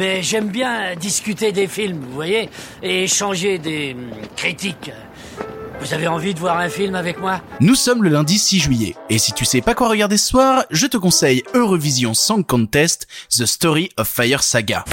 mais j'aime bien discuter des films, vous voyez, et échanger des hum, critiques. Vous avez envie de voir un film avec moi? Nous sommes le lundi 6 juillet, et si tu sais pas quoi regarder ce soir, je te conseille Eurovision Song Contest, The Story of Fire Saga.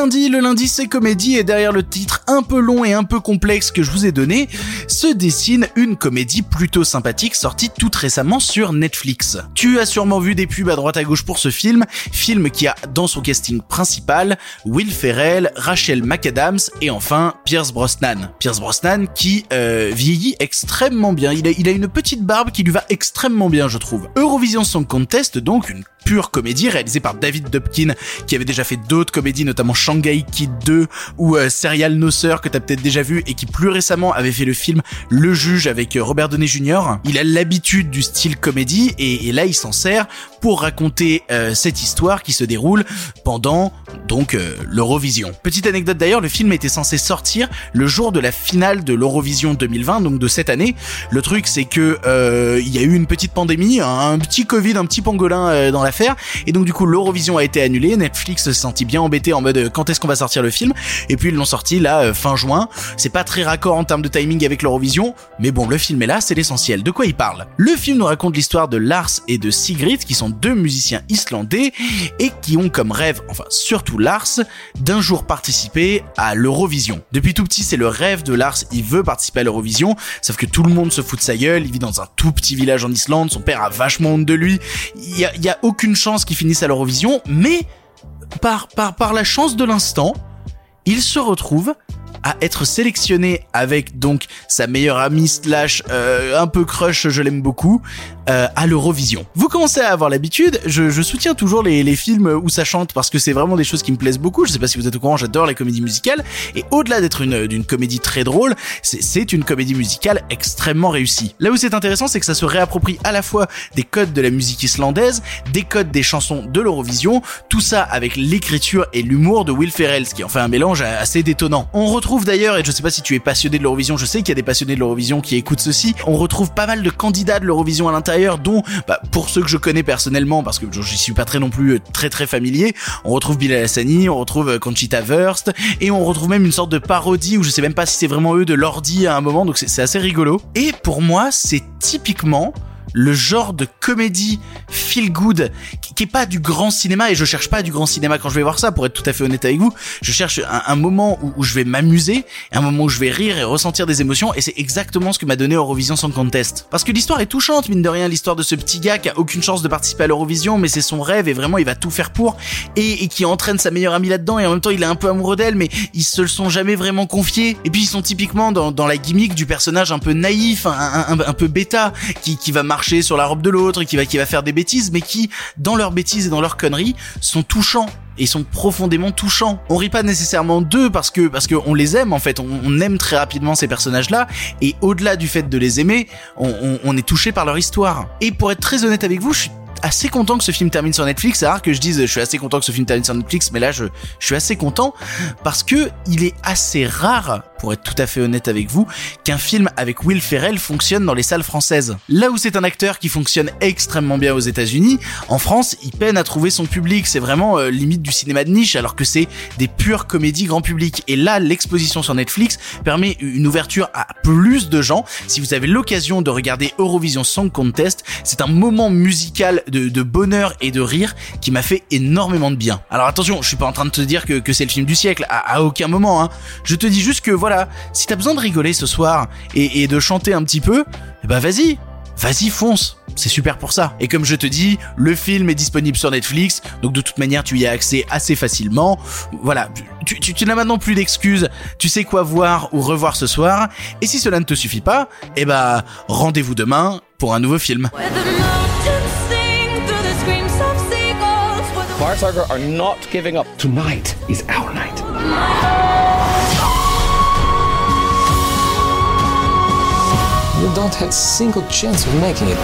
Lundi, le lundi c'est comédie et derrière le titre un peu long et un peu complexe que je vous ai donné, se dessine une comédie plutôt sympathique sortie toute récemment sur Netflix. Tu as sûrement vu des pubs à droite à gauche pour ce film, film qui a dans son casting principal Will Ferrell, Rachel McAdams et enfin Pierce Brosnan. Pierce Brosnan qui euh, vieillit extrêmement bien, il a, il a une petite barbe qui lui va extrêmement bien je trouve. Eurovision Song Contest donc une pure comédie réalisée par David Dubkin qui avait déjà fait d'autres comédies notamment Shanghai Kid 2 ou euh, Serial No Sir que t'as peut-être déjà vu et qui plus récemment avait fait le film Le Juge avec euh, Robert Downey Jr. Il a l'habitude du style comédie et, et là il s'en sert pour raconter euh, cette histoire qui se déroule pendant donc euh, l'Eurovision. Petite anecdote d'ailleurs, le film était censé sortir le jour de la finale de l'Eurovision 2020, donc de cette année. Le truc c'est que euh, il y a eu une petite pandémie, un petit Covid, un petit pangolin euh, dans l'affaire, et donc du coup l'Eurovision a été annulée. Netflix se sentit bien embêté en mode quand est-ce qu'on va sortir le film, et puis ils l'ont sorti là fin juin. C'est pas très raccord en termes de timing avec l'Eurovision, mais bon le film est là, c'est l'essentiel. De quoi il parle? Le film nous raconte l'histoire de Lars et de Sigrid qui sont deux musiciens islandais et qui ont comme rêve, enfin surtout Lars, d'un jour participer à l'Eurovision. Depuis tout petit, c'est le rêve de Lars, il veut participer à l'Eurovision, sauf que tout le monde se fout de sa gueule, il vit dans un tout petit village en Islande, son père a vachement honte de lui, il y a, aucune chance qu'il finisse à l'Eurovision, mais par, par, par la chance de l'instant, il se retrouve à être sélectionné avec donc sa meilleure amie slash euh, un peu crush, je l'aime beaucoup, euh, à l'Eurovision. Vous commencez à avoir l'habitude, je, je soutiens toujours les, les films où ça chante parce que c'est vraiment des choses qui me plaisent beaucoup. Je sais pas si vous êtes au courant, j'adore les comédies musicales et au-delà d'être une d'une comédie très drôle, c'est- une comédie musicale extrêmement réussie. Là où c'est intéressant, c'est que ça se réapproprie à la fois des codes de la musique islandaise, des codes des chansons de l'Eurovision, tout ça avec l'écriture et l'humour de Will Ferrell, ce qui en fait un mélange assez détonnant. On retrouve d'ailleurs, et je sais pas si tu es passionné de l'Eurovision, je sais qu'il y a des passionnés de l'Eurovision qui écoutent ceci, on retrouve pas mal de candidats de l'Eurovision à l'intérieur, dont, bah, pour ceux que je connais personnellement, parce que j'y suis pas très non plus euh, très très familier, on retrouve Bilal Hassani, on retrouve euh, Conchita Wurst, et on retrouve même une sorte de parodie où je sais même pas si c'est vraiment eux de l'ordi à un moment, donc c'est c'est assez rigolo. Et pour moi, c'est typiquement le genre de comédie feel good qui, qui est pas du grand cinéma et je cherche pas du grand cinéma quand je vais voir ça pour être tout à fait honnête avec vous. Je cherche un, moment où, je vais m'amuser un moment où je vais rire et ressentir des émotions et c'est exactement ce que m'a donné Eurovision Song Contest. Parce que l'histoire est touchante mine de rien l'histoire de ce petit gars qui a aucune chance de participer à l'Eurovision mais c'est son rêve et vraiment il va tout faire pour et, qui entraîne sa meilleure amie là-dedans et en même temps il est un peu amoureux d'elle mais ils se le sont jamais vraiment confiés. Et puis ils sont typiquement dans, la gimmick du personnage un peu naïf un peu bêta qui, qui va marcher sur la robe de l'autre qui va, qui va faire des bêtises mais qui dans leurs bêtises et dans leurs conneries sont touchants et sont profondément touchants. On rit pas nécessairement d'eux parce que parce que on les aime en fait, on, aime très rapidement ces personnages-là et au-delà du fait de les aimer, on est touché par leur histoire. Et pour être très honnête avec vous, je suis assez content que ce film termine sur Netflix. C'est rare que je dise je suis assez content que ce film termine sur Netflix, mais là je, je suis assez content parce que il est assez rare, pour être tout à fait honnête avec vous, qu'un film avec Will Ferrell fonctionne dans les salles françaises. Là où c'est un acteur qui fonctionne extrêmement bien aux États-Unis, en France, il peine à trouver son public. C'est vraiment euh, limite du cinéma de niche, alors que c'est des pures comédies grand public. Et là, l'exposition sur Netflix permet une ouverture à plus de gens. Si vous avez l'occasion de regarder Eurovision Song Contest, c'est un moment musical de, bonheur et de rire qui m'a fait énormément de bien. Alors attention, je suis pas en train de te dire que, que c'est le film du siècle, à, à aucun moment. Hein. Je te dis juste que voilà, si t'as besoin de rigoler ce soir et, et de chanter un petit peu, eh ben vas-y, vas-y fonce. C'est super pour ça. Et comme je te dis, le film est disponible sur Netflix, donc de toute manière tu y as accès assez facilement. Voilà, tu, tu, tu n'as maintenant plus d'excuses, tu sais quoi voir ou revoir ce soir. Et si cela ne te suffit pas, eh ben rendez-vous demain pour un nouveau film. Where the mountains sing through the screams of seagulls. Where the Fire Tiger are not giving up. Tonight is our night. Don't have a single chance of making it.